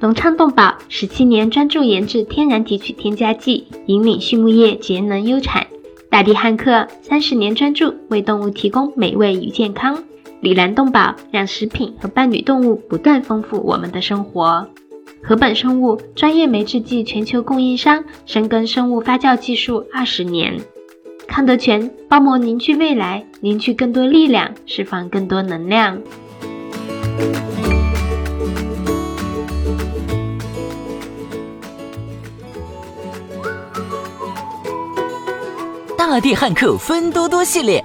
隆昌动宝十七年专注研制天然提取添加剂，引领畜牧业节能优产。大地汉克三十年专注为动物提供美味与健康。里兰动宝让食品和伴侣动物不断丰富我们的生活。禾本生物专业酶制剂全球供应商，深耕生物发酵技术二十年。康德全包膜凝聚未来，凝聚更多力量，释放更多能量。大地汉克芬多多系列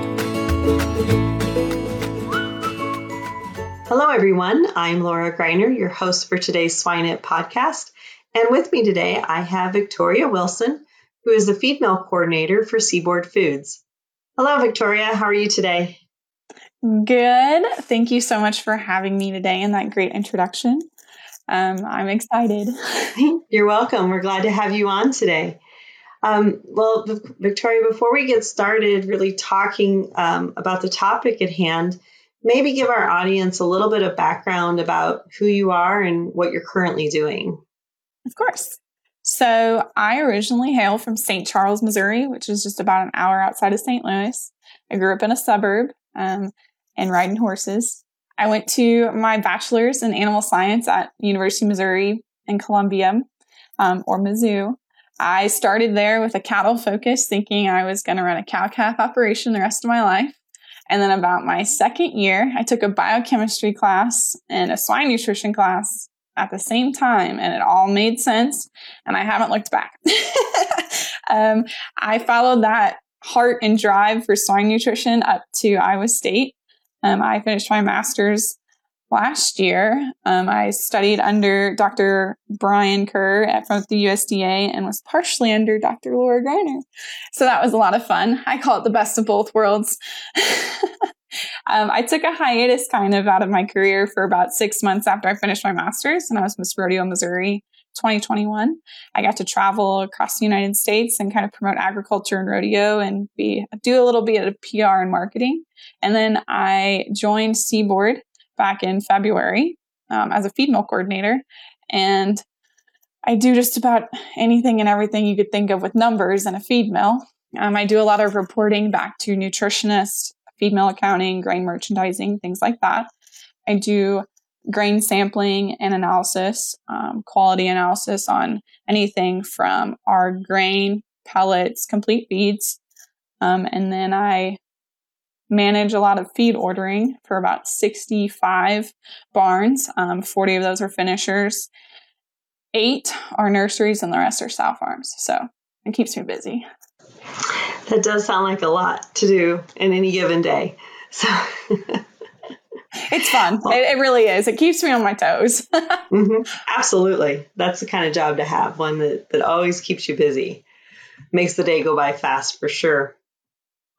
Hello, everyone. I'm Laura Greiner, your host for today's Swine It podcast. And with me today, I have Victoria Wilson, who is the feed mill coordinator for Seaboard Foods. Hello, Victoria. How are you today? Good. Thank you so much for having me today and that great introduction. Um, I'm excited. You're welcome. We're glad to have you on today. Um, well, Victoria, before we get started really talking um, about the topic at hand, maybe give our audience a little bit of background about who you are and what you're currently doing. Of course. So, I originally hail from St. Charles, Missouri, which is just about an hour outside of St. Louis. I grew up in a suburb um, and riding horses. I went to my bachelor's in animal science at University of Missouri in Columbia, um, or Mizzou. I started there with a cattle focus, thinking I was going to run a cow calf operation the rest of my life. And then about my second year, I took a biochemistry class and a swine nutrition class at the same time, and it all made sense. And I haven't looked back. um, I followed that heart and drive for swine nutrition up to Iowa State. Um, I finished my master's last year. Um, I studied under Dr. Brian Kerr at, from the USDA and was partially under Dr. Laura Greiner. So that was a lot of fun. I call it the best of both worlds. um, I took a hiatus kind of out of my career for about six months after I finished my master's, and I was Miss Rodeo, Missouri 2021. I got to travel across the United States and kind of promote agriculture and rodeo and be do a little bit of PR and marketing. And then I joined Seaboard back in February um, as a feed mill coordinator. And I do just about anything and everything you could think of with numbers in a feed mill. Um, I do a lot of reporting back to nutritionists, feed mill accounting, grain merchandising, things like that. I do grain sampling and analysis, um, quality analysis on anything from our grain, pellets, complete feeds. Um, and then I manage a lot of feed ordering for about 65 barns. Um, 40 of those are finishers, eight are nurseries, and the rest are sow farms. So it keeps me busy. That does sound like a lot to do in any given day. So it's fun. It, it, really is. It keeps me on my toes. mm-hmm. Absolutely. That's the kind of job to have, one that, that always keeps you busy, makes the day go by fast for sure.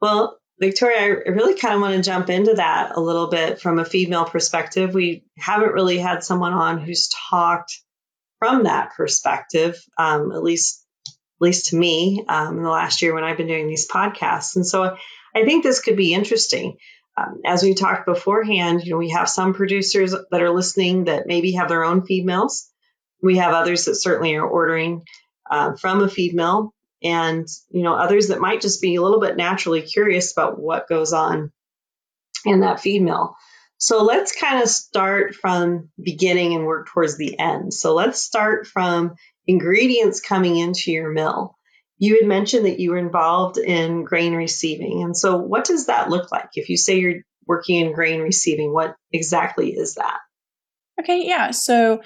Well, Victoria, I really kind of want to jump into that a little bit from a feed mill perspective. We haven't really had someone on who's talked from that perspective, um, at least at least to me, um, in the last year when I've been doing these podcasts. And so I think this could be interesting. Um, as we talked beforehand, you know, we have some producers that are listening that maybe have their own feed mills. We have others that certainly are ordering uh, from a feed mill, and you know, others that might just be a little bit naturally curious about what goes on in that feed mill. So let's kind of start from beginning and work towards the end. So let's start from ingredients coming into your mill. You had mentioned that you were involved in grain receiving. And so, what does that look like? If you say you're working in grain receiving, what exactly is that? Okay, yeah. So,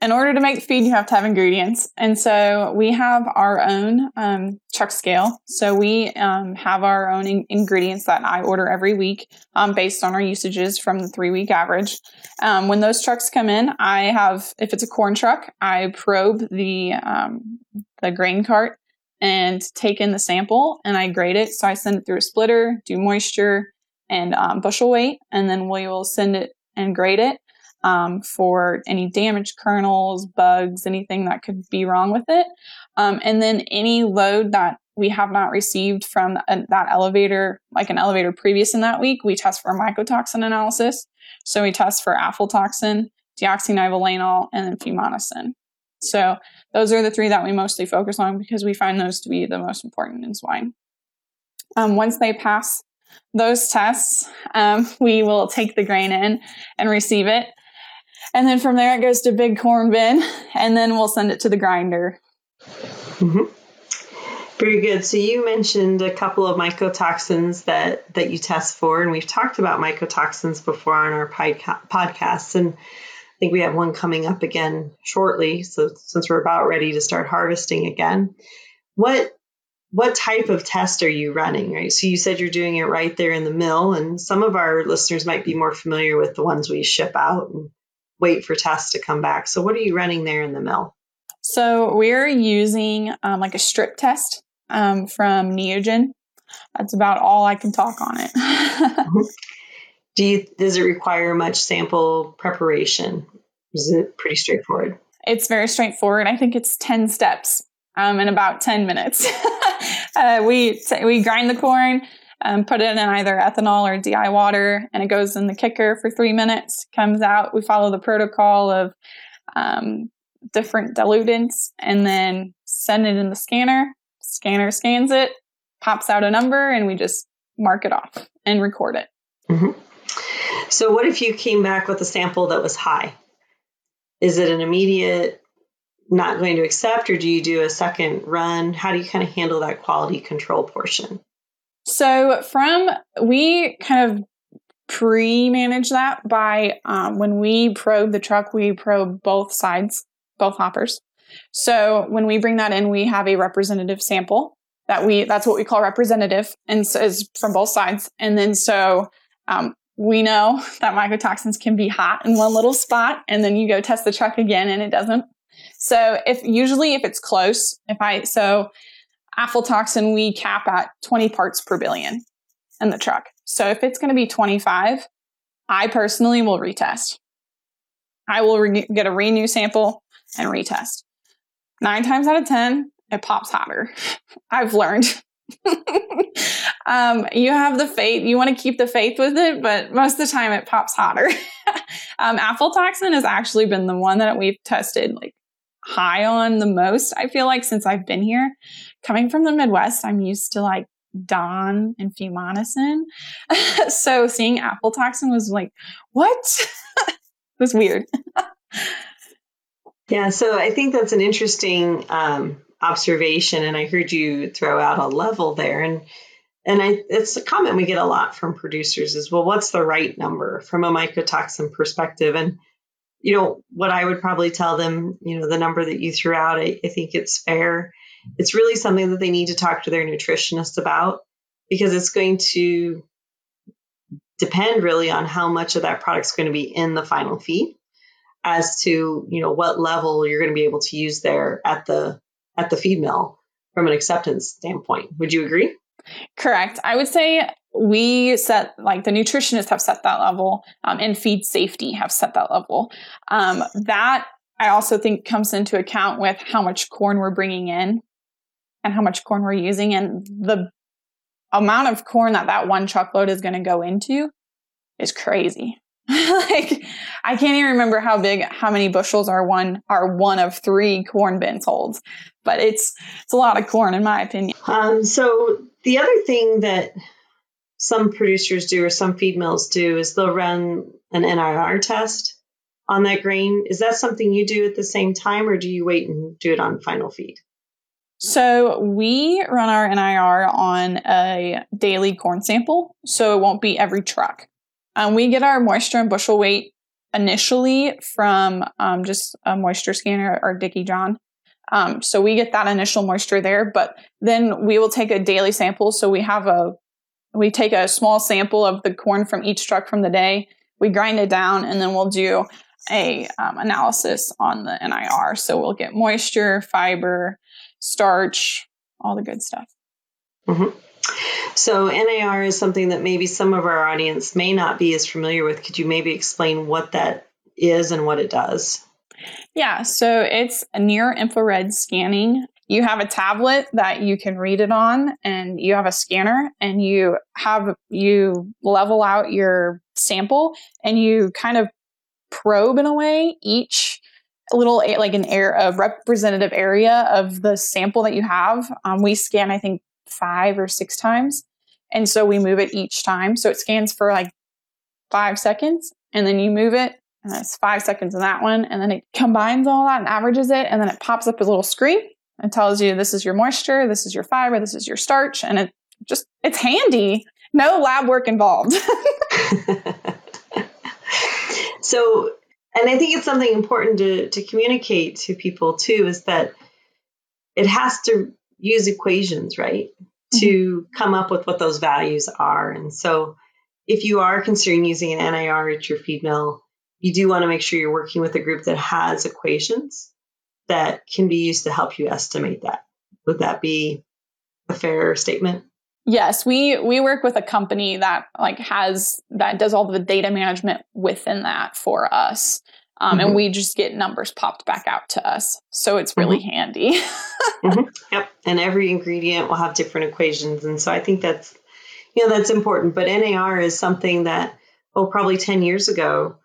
in order to make feed, you have to have ingredients. And so, we have our own um, truck scale. So, we um, have our own in- ingredients that I order every week um, based on our usages from the three week average. Um, when those trucks come in, I have, if it's a corn truck, I probe the um, the grain cart and take in the sample and I grade it. So I send it through a splitter, do moisture and um, bushel weight, and then we will send it and grade it um, for any damaged kernels, bugs, anything that could be wrong with it. Um, and then any load that we have not received from that elevator, like an elevator previous in that week, we test for mycotoxin analysis. So we test for aflatoxin, deoxynivalenol, and then fumonisin. So those are the three that we mostly focus on because we find those to be the most important in swine. Um, once they pass those tests, um, we will take the grain in and receive it. And then from there, it goes to big corn bin, and then we'll send it to the grinder. Mm-hmm. Very good. So you mentioned a couple of mycotoxins that that you test for, and we've talked about mycotoxins before on our podca- podcasts, and I think we have one coming up again shortly. So since we're about ready to start harvesting again, what what type of test are you running? Right. So you said you're doing it right there in the mill, and some of our listeners might be more familiar with the ones we ship out and wait for tests to come back. So what are you running there in the mill? So we're using um, like a strip test um, from Neogen. That's about all I can talk on it. Do you, does it require much sample preparation? Is it pretty straightforward? It's very straightforward. I think it's 10 steps um, in about 10 minutes. uh, we, t- we grind the corn, um, put it in either ethanol or DI water, and it goes in the kicker for three minutes, comes out. We follow the protocol of um, different dilutants and then send it in the scanner. Scanner scans it, pops out a number, and we just mark it off and record it. Mm-hmm. So, what if you came back with a sample that was high? Is it an immediate not going to accept, or do you do a second run? How do you kind of handle that quality control portion? So, from we kind of pre manage that by um, when we probe the truck, we probe both sides, both hoppers. So, when we bring that in, we have a representative sample that we that's what we call representative and so is from both sides and then so um, we know that mycotoxins can be hot in one little spot and then you go test the truck again and it doesn't. So if usually if it's close, if I, so aflatoxin, we cap at 20 parts per billion in the truck. So if it's going to be 25, I personally will retest. I will re- get a renew sample and retest. Nine times out of 10, it pops hotter. I've learned. um, you have the faith, you want to keep the faith with it, but most of the time it pops hotter. um, aflatoxin has actually been the one that we've tested like high on the most, I feel like, since I've been here. Coming from the Midwest, I'm used to like DON and fumonisin. so seeing aflatoxin was like, what? it was weird. yeah, so I think that's an interesting um, observation, and I heard you throw out a level there, and and I, it's a comment we get a lot from producers is, well, what's the right number from a mycotoxin perspective? And you know what I would probably tell them, you know, the number that you threw out, I, I think it's fair. It's really something that they need to talk to their nutritionist about because it's going to depend really on how much of that product's going to be in the final feed as to you know what level you're going to be able to use there at the at the feed mill from an acceptance standpoint. Would you agree? Correct. I would say we set like the nutritionists have set that level um, and feed safety have set that level um, that i also think comes into account with how much corn we're bringing in and how much corn we're using and the amount of corn that that one truckload is going to go into is crazy like I can't even remember how big, how many bushels are one are one of three corn bins holds, but it's it's a lot of corn in my opinion. Um, so the other thing that some producers do or some feed mills do is they'll run an NIR test on that grain. Is that something you do at the same time, or do you wait and do it on final feed? So we run our NIR on a daily corn sample, so it won't be every truck. Um, we get our moisture and bushel weight initially from um, just a moisture scanner or DICKEY-john. Um, so we get that initial moisture there, but then we will take a daily sample. So we have a, we take a small sample of the corn from each truck from the day. We grind it down and then we'll do a um, analysis on the NIR. So we'll get moisture, fiber, starch, all the good stuff. Mm-hmm. So NIR is something that maybe some of our audience may not be as familiar with. Could you maybe explain what that is and what it does? Yeah, so it's a near infrared scanning. You have a tablet that you can read it on and you have a scanner and you have you level out your sample and you kind of probe in a way each little like an air a representative area of the sample that you have. Um, we scan I think five or six times, and so we move it each time. So it scans for like five seconds, and then you move it, and that's five seconds in that one, and then it combines all that and averages it, and then it pops up a little screen and tells you this is your moisture, this is your fiber, this is your starch, and it just it's handy. No lab work involved. so and I think it's something important to, to communicate to people too is that it has to use equations, right? Mm-hmm. To come up with what those values are. And so if you are considering using an NIR at your feed mill, you do want to make sure you're working with a group that has equations that can be used to help you estimate that. Would that be a fair statement? Yes, we we work with a company that like has that does all the data management within that for us. Um, mm-hmm. and we just get numbers popped back out to us. So it's really mm-hmm. handy. mm-hmm. Yep. And every ingredient will have different equations. And so I think that's, you know, that's important. But NIR is something that, oh, probably 10 years ago,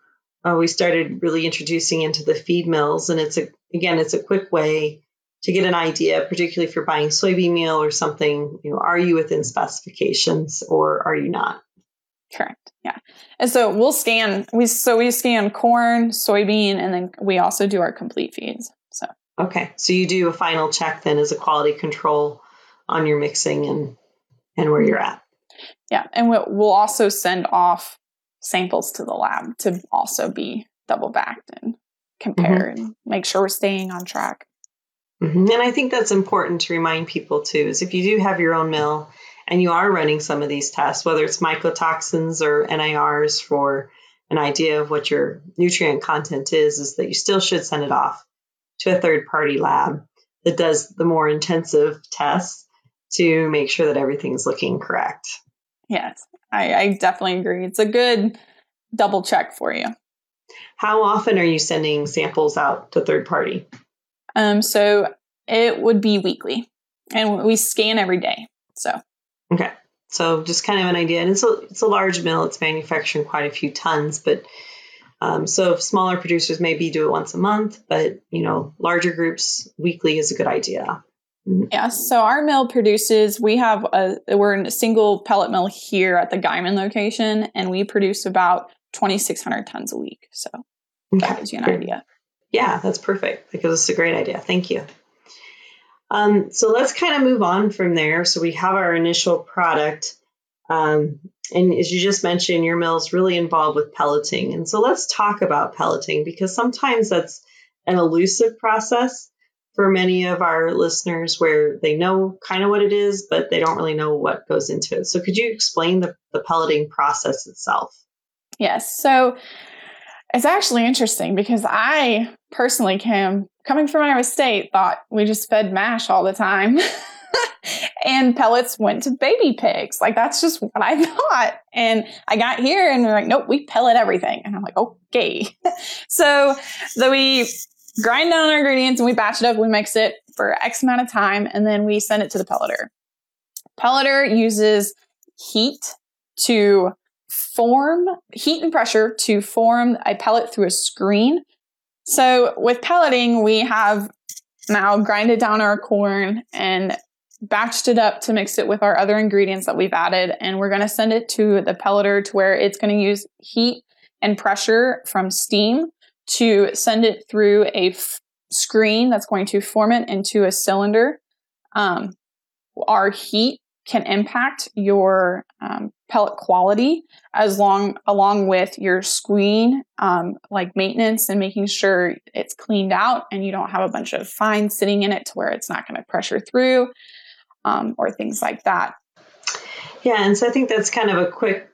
uh, we started really introducing into the feed mills. And it's a, again, it's a quick way to get an idea, particularly if you're buying soybean meal or something, you know, are you within specifications or are you not? Correct. Yeah. And so we'll scan we so we scan corn, soybean, and then we also do our complete feeds. So Okay. So you do a final check then as a quality control on your mixing and and where you're at. Yeah. And we'll also send off samples to the lab to also be double backed and compare mm-hmm. and make sure we're staying on track. Mm-hmm. And I think that's important to remind people too is if you do have your own mill and you are running some of these tests, whether it's mycotoxins or NIRs for an idea of what your nutrient content is, is that you still should send it off to a third party lab that does the more intensive tests to make sure that everything's looking correct. Yes, I, I definitely agree. It's a good double check for you. How often are you sending samples out to third party? Um, so it would be weekly, and we scan every day. So okay, so just kind of an idea, and it's a it's a large mill. It's manufacturing quite a few tons, but um, so smaller producers maybe do it once a month, but you know larger groups weekly is a good idea. Mm-hmm. Yeah, so our mill produces. We have a we're in a single pellet mill here at the Guymon location, and we produce about twenty six hundred tons a week. So okay. that gives you an idea. Yeah, that's perfect because it's a great idea. Thank you. Um, so let's kind of move on from there. So we have our initial product. Um, and as you just mentioned, your mill is really involved with pelleting. And so let's talk about pelleting because sometimes that's an elusive process for many of our listeners where they know kind of what it is, but they don't really know what goes into it. So could you explain the, the pelleting process itself? Yes. So it's actually interesting because I personally came coming from Iowa State thought we just fed mash all the time. and pellets went to baby pigs. Like that's just what I thought. And I got here and they're like, nope, we pellet everything. And I'm like, okay. so so we grind down our ingredients and we batch it up, we mix it for X amount of time, and then we send it to the pelleter. Pelleter uses heat to form heat and pressure to form a pellet through a screen. So with pelleting, we have now grinded down our corn and batched it up to mix it with our other ingredients that we've added. And we're going to send it to the pelleter to where it's going to use heat and pressure from steam to send it through a f- screen that's going to form it into a cylinder. Um, our heat can impact your um, pellet quality as long along with your screen um, like maintenance and making sure it's cleaned out and you don't have a bunch of fines sitting in it to where it's not going to pressure through um, or things like that. Yeah and so i think that's kind of a quick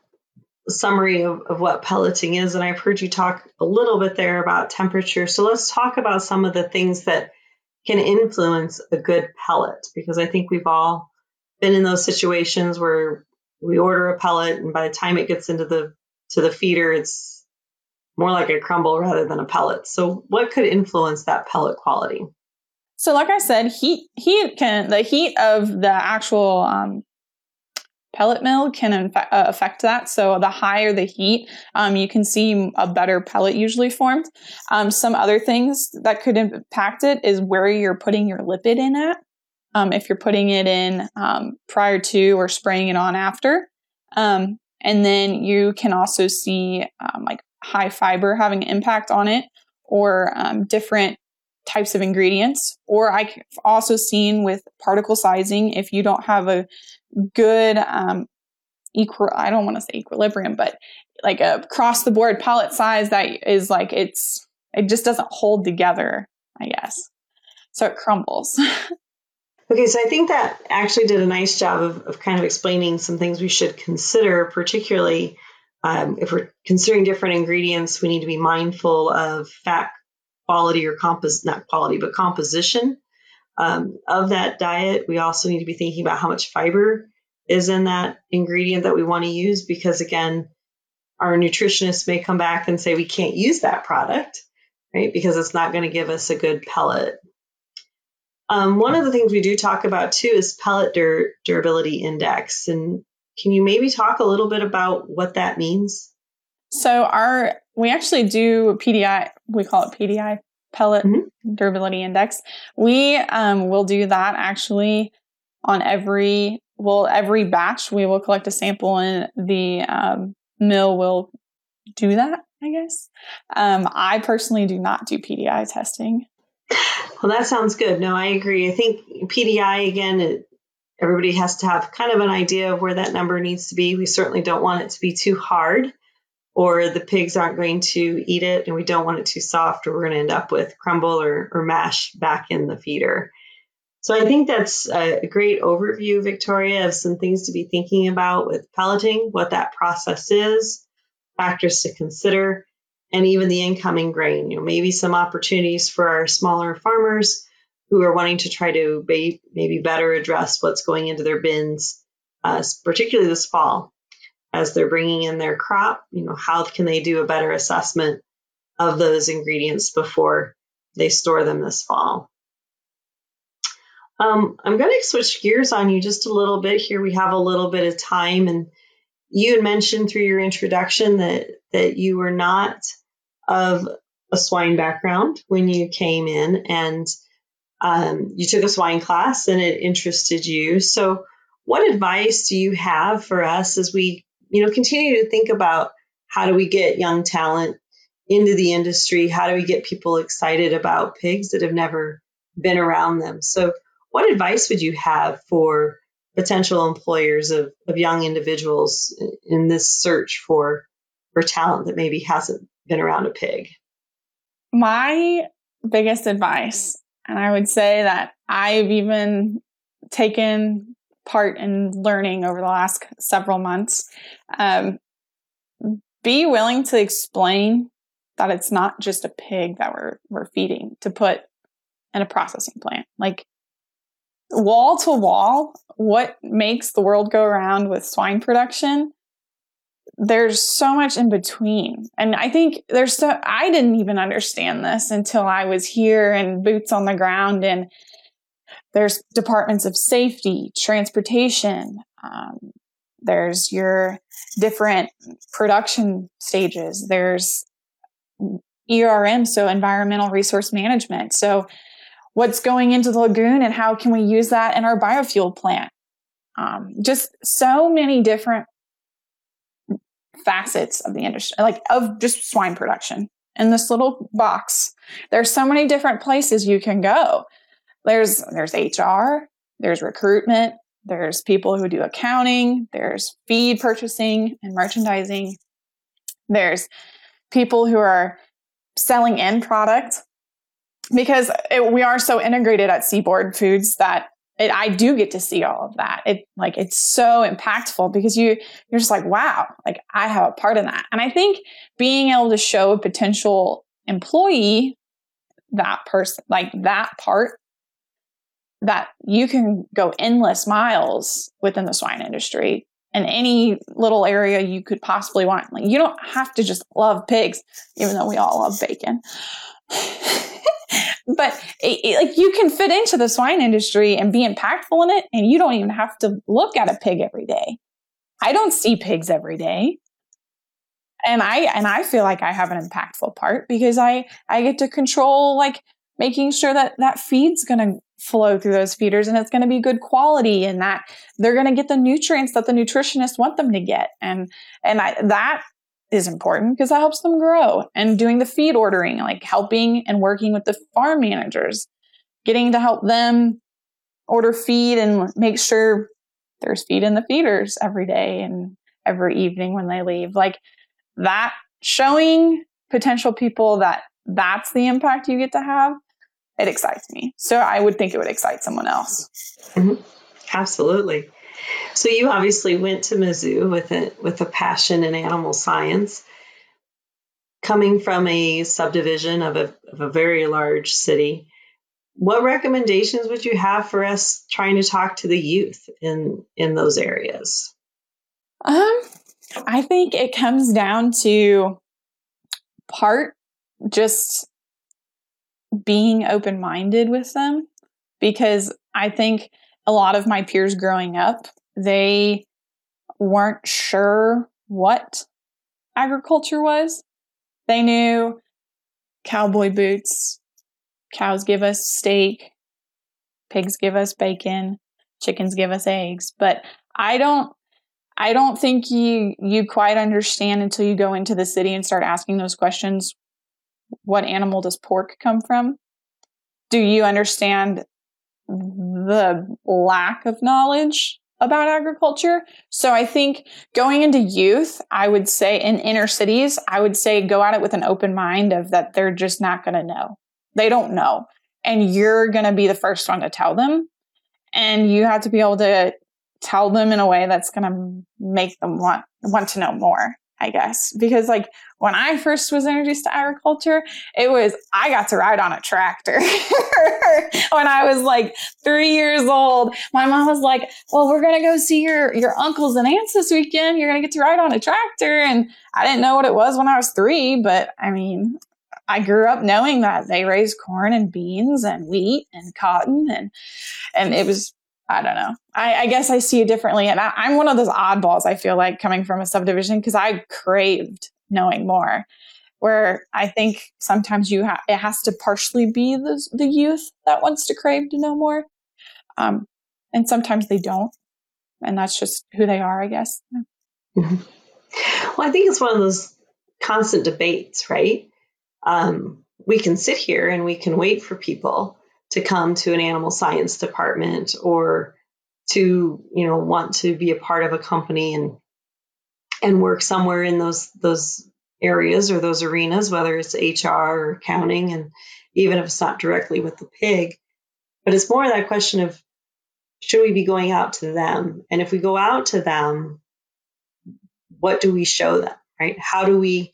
summary of, of what pelleting is and i've heard you talk a little bit there about temperature. So let's talk about some of the things that can influence a good pellet because i think we've all been in those situations where we order a pellet and by the time it gets into the to the feeder it's more like a crumble rather than a pellet. So what could influence that pellet quality? So like i said heat heat can the heat of the actual um, pellet mill can uh, affect that. So the higher the heat um, you can see a better pellet usually formed. Um, some other things that could impact it is where you're putting your lipid in at um, if you're putting it in um, prior to or spraying it on after. Um, and then you can also see um, like high fiber having an impact on it or um, different types of ingredients. Or I've also seen with particle sizing, if you don't have a good um, equal, I don't want to say equilibrium, but like a across the board pellet size that is like it's, it just doesn't hold together, I guess. So it crumbles. Okay, so I think that actually did a nice job of, of kind of explaining some things we should consider, particularly um, if we're considering different ingredients, we need to be mindful of fat quality or compos not quality, but composition um, of that diet. We also need to be thinking about how much fiber is in that ingredient that we want to use because again, our nutritionists may come back and say we can't use that product, right? Because it's not going to give us a good pellet. Um, one of the things we do talk about too is pellet dur- durability index. And can you maybe talk a little bit about what that means? So our we actually do PDI. We call it PDI pellet mm-hmm. durability index. We um, will do that actually on every well every batch. We will collect a sample and the um, mill will do that. I guess. Um, I personally do not do PDI testing. Well, that sounds good. No, I agree. I think PDI, again, it, everybody has to have kind of an idea of where that number needs to be. We certainly don't want it to be too hard or the pigs aren't going to eat it and we don't want it too soft or we're going to end up with crumble or, or mash back in the feeder. So I think that's a great overview, Victoria, of some things to be thinking about with pelleting, what that process is, factors to consider and even the incoming grain. You know, maybe some opportunities for our smaller farmers who are wanting to try to be, maybe better address what's going into their bins, uh, particularly this fall, as they're bringing in their crop. You know, how can they do a better assessment of those ingredients before they store them this fall? Um, I'm going to switch gears on you just a little bit here. We have a little bit of time, and you had mentioned through your introduction that that you were not of a swine background when you came in and um, you took a swine class and it interested you. So, what advice do you have for us as we, you know, continue to think about how do we get young talent into the industry? How do we get people excited about pigs that have never been around them? So, what advice would you have for potential employers of, of young individuals in this search for for talent that maybe hasn't been around a pig? My biggest advice, and I would say that I've even taken part in learning over the last several months, um, be willing to explain that it's not just a pig that we're we're feeding to put in a processing plant. Like wall to wall, what makes the world go around with swine production there's so much in between. And I think there's so, I didn't even understand this until I was here and boots on the ground and there's departments of safety, transportation, um, there's your different production stages. There's ERM, so environmental resource management. So what's going into the lagoon and how can we use that in our biofuel plant? Um, just so many different facets of the industry, like of just swine production in this little box. There's so many different places you can go. There's there's HR, there's recruitment, there's people who do accounting, there's feed purchasing and merchandising, there's people who are selling end product because it, we are so integrated at Seaboard Foods that it, I do get to see all of that. It like it's so impactful because you you're just like wow, like I have a part in that. And I think being able to show a potential employee that person like that part that you can go endless miles within the swine industry in any little area you could possibly want. Like you don't have to just love pigs, even though we all love bacon. but it, it, like you can fit into the swine industry and be impactful in it, and you don't even have to look at a pig every day. I don't see pigs every day. And I and I feel like I have an impactful part because I I get to control like making sure that that feed's going to flow through those feeders and it's going to be good quality and that they're going to get the nutrients that the nutritionists want them to get and and I, that is important because that helps them grow and doing the feed ordering like helping and working with the farm managers getting to help them order feed and make sure there's feed in the feeders every day and every evening when they leave like that showing potential people that that's the impact you get to have it excites me. So I would think it would excite someone else. Mm-hmm. Absolutely. So you obviously went to Mizzou with a with a passion in animal science. Coming from a subdivision of a, of a very large city, what recommendations would you have for us trying to talk to the youth in in those areas? Um, I think it comes down to part just being open minded with them because I think a lot of my peers growing up, they weren't sure what agriculture was. They knew cowboy boots, cows give us steak, pigs give us bacon, chickens give us eggs, but I don't I don't think you you quite understand until you go into the city and start asking those questions what animal does pork come from? Do you understand the lack of knowledge about agriculture? So I think going into youth, I would say in inner cities, I would say go at it with an open mind of that they're just not going to know. They don't know. And you're going to be the first one to tell them. And you have to be able to tell them in a way that's going to make them want want to know more. I guess. Because like when I first was introduced to agriculture, it was, I got to ride on a tractor when I was like three years old. My mom was like, well, we're to go see your, your uncles and aunts this weekend. You're to get to ride on a tractor. And I didn't know what it was when I was three, but I mean, I grew up knowing that they raised corn and beans and wheat and cotton and, and it was I don't know. I, I, guess I see it differently. And I, am one of those oddballs, I feel like, coming from a subdivision because I craved knowing more. Where I think sometimes you ha- it has to partially be the, the youth that wants to crave to know more. Um, and sometimes they don't. And that's just who they are, I guess. Mm-hmm. Well, I think it's one of those constant debates, right? Um, we can sit here and we can wait for people to come to an animal science department or to you know want to be a part of a company and and work somewhere in those those areas or those arenas whether it's hr or accounting and even if it's not directly with the pig. But it's more that question of should we be going out to them? And if we go out to them what do we show them right? How do we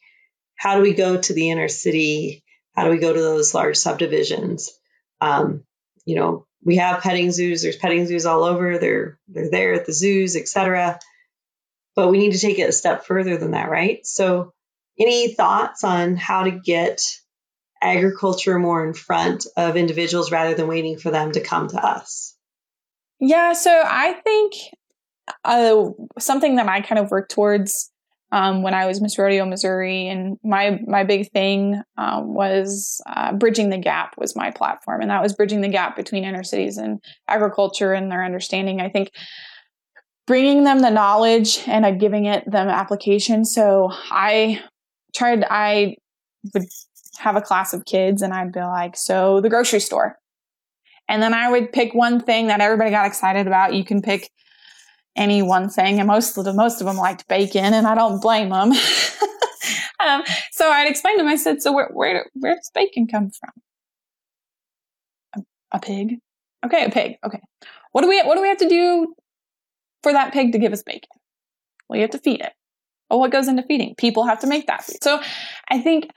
how do we go to the inner city? How do we go to those large subdivisions um, you know, we have petting zoos. There's petting zoos all over. They're they're there at the zoos, etc. But we need to take it a step further than that, right? So, any thoughts on how to get agriculture more in front of individuals rather than waiting for them to come to us? Yeah, so I think uh, something that I kind of work towards um, when I was Miss Rodeo Missouri, and my my big thing um, was uh, bridging the gap was my platform, and that was bridging the gap between inner cities and agriculture and their understanding. I think bringing them the knowledge and uh, giving it them application. So I tried. I would have a class of kids, and I'd be like, "So the grocery store," And then I would pick one thing that everybody got excited about. You can pick any one thing, and most of the most of them liked bacon, and I don't blame them. um, so I'd explain to them. I said, "So where where where does bacon come from? A, a pig? Okay, a pig. Okay. What do we what do we have to do for that pig to give us bacon? Well, you have to feed it. Well, what goes into feeding? People have to make that food. So I think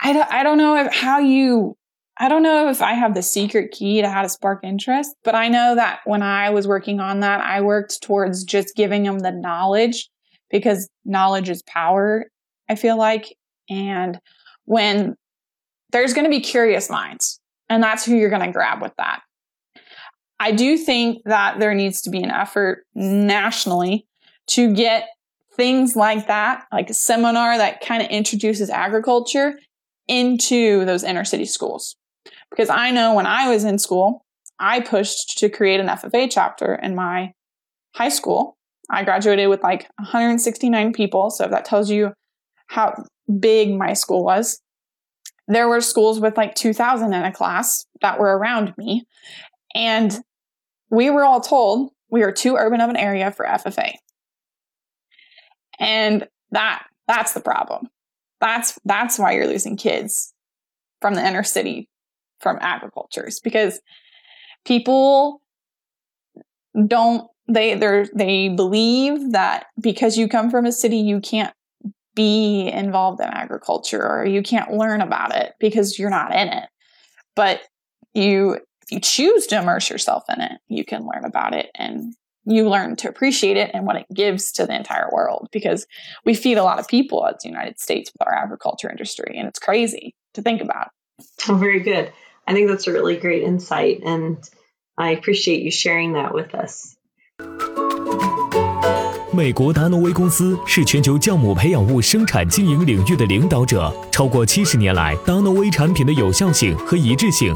I don't, I don't know how you I don't know if I have the secret key to how to spark interest, but I know that when I was working on that, I worked towards just giving them the knowledge because knowledge is power, I feel like. And when there's going to be curious minds, and that's who you're going to grab with that. I do think that there needs to be an effort nationally to get things like that, like a seminar that kind of introduces agriculture into those inner city schools. Because I know when I was in school, I pushed to create an FFA chapter in my high school. I graduated with like 169 people. So that tells you how big my school was. There were schools with like 2000 in a class that were around me. And we were all told we are too urban of an area for FFA. And that that's the problem. That's that's why you're losing kids from the inner city from agricultures because people don't they they they believe that because you come from a city you can't be involved in agriculture or you can't learn about it because you're not in it but you if you choose to immerse yourself in it you can learn about it and you learn to appreciate it and what it gives to the entire world because we feed a lot of people as the United States with our agriculture industry and it's crazy to think about. Very good. I think that's a really great insight and I appreciate you sharing that with us. 美国达诺威公司是全球酵母培养物生产经营领域的领导者。超过七十年来，达诺威产品的有效性和一致性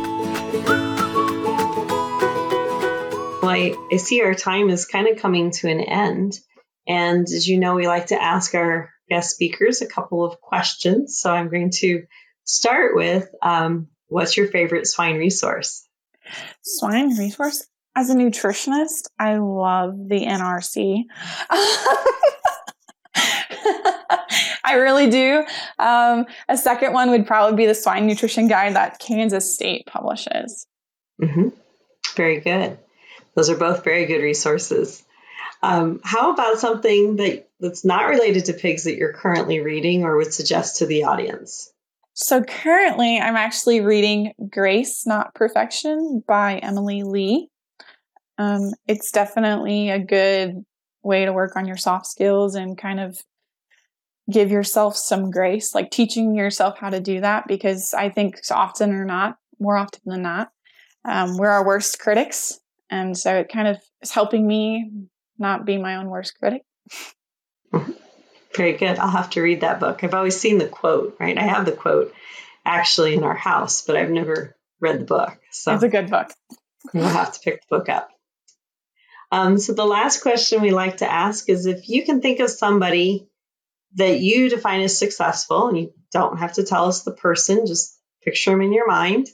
I, I see our time is kind of coming to an end. And as you know, we like to ask our guest speakers a couple of questions. So I'm going to start with um, what's your favorite swine resource? Swine resource? As a nutritionist, I love the NRC. I really do. Um, a second one would probably be the swine nutrition guide that Kansas State publishes. Mm-hmm. Very good. Those are both very good resources. Um, how about something that, that's not related to pigs that you're currently reading or would suggest to the audience? So currently, I'm actually reading Grace, Not Perfection by Emily Ley. Um, it's definitely a good way to work on your soft skills and kind of give yourself some grace, like teaching yourself how to do that, because I think often or not, more often than not, um, we're our worst critics. And so it kind of is helping me not be my own worst critic. Very good. I'll have to read that book. I've always seen the quote, right? I have the quote actually in our house, but I've never read the book. So it's a good book. We'll have to pick the book up. Um, so the last question we like to ask is if you can think of somebody that you define as successful, and you don't have to tell us the person, just picture them in your mind.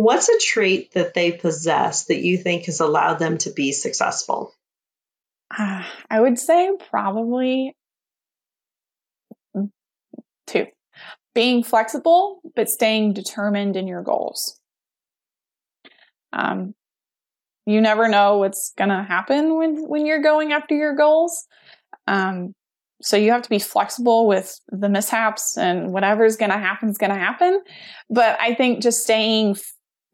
What's a trait that they possess that you think has allowed them to be successful? Uh, I would say probably two being flexible, but staying determined in your goals. Um, you never know what's going to happen when, when you're going after your goals. Um, so you have to be flexible with the mishaps and whatever's going to happen is going to happen. But I think just staying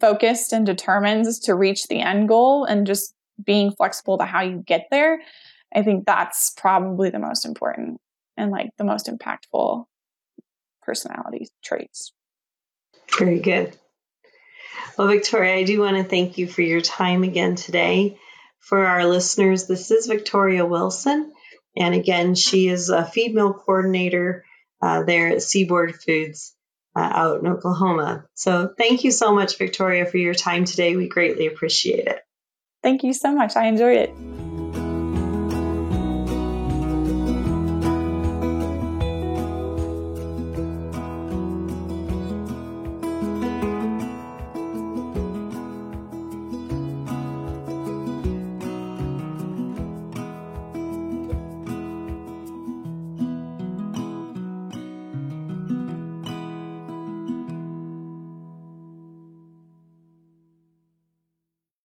focused and determined to reach the end goal and just being flexible to how you get there, I think that's probably the most important and like the most impactful personality traits. Very good. Well, Victoria, I do want to thank you for your time again today For our listeners, this is Victoria Wilson. And again, she is a feed mill coordinator uh, there at Seaboard Foods uh, out in Oklahoma. So thank you so much, Victoria, for your time today. We greatly appreciate it. Thank you so much. I enjoyed it.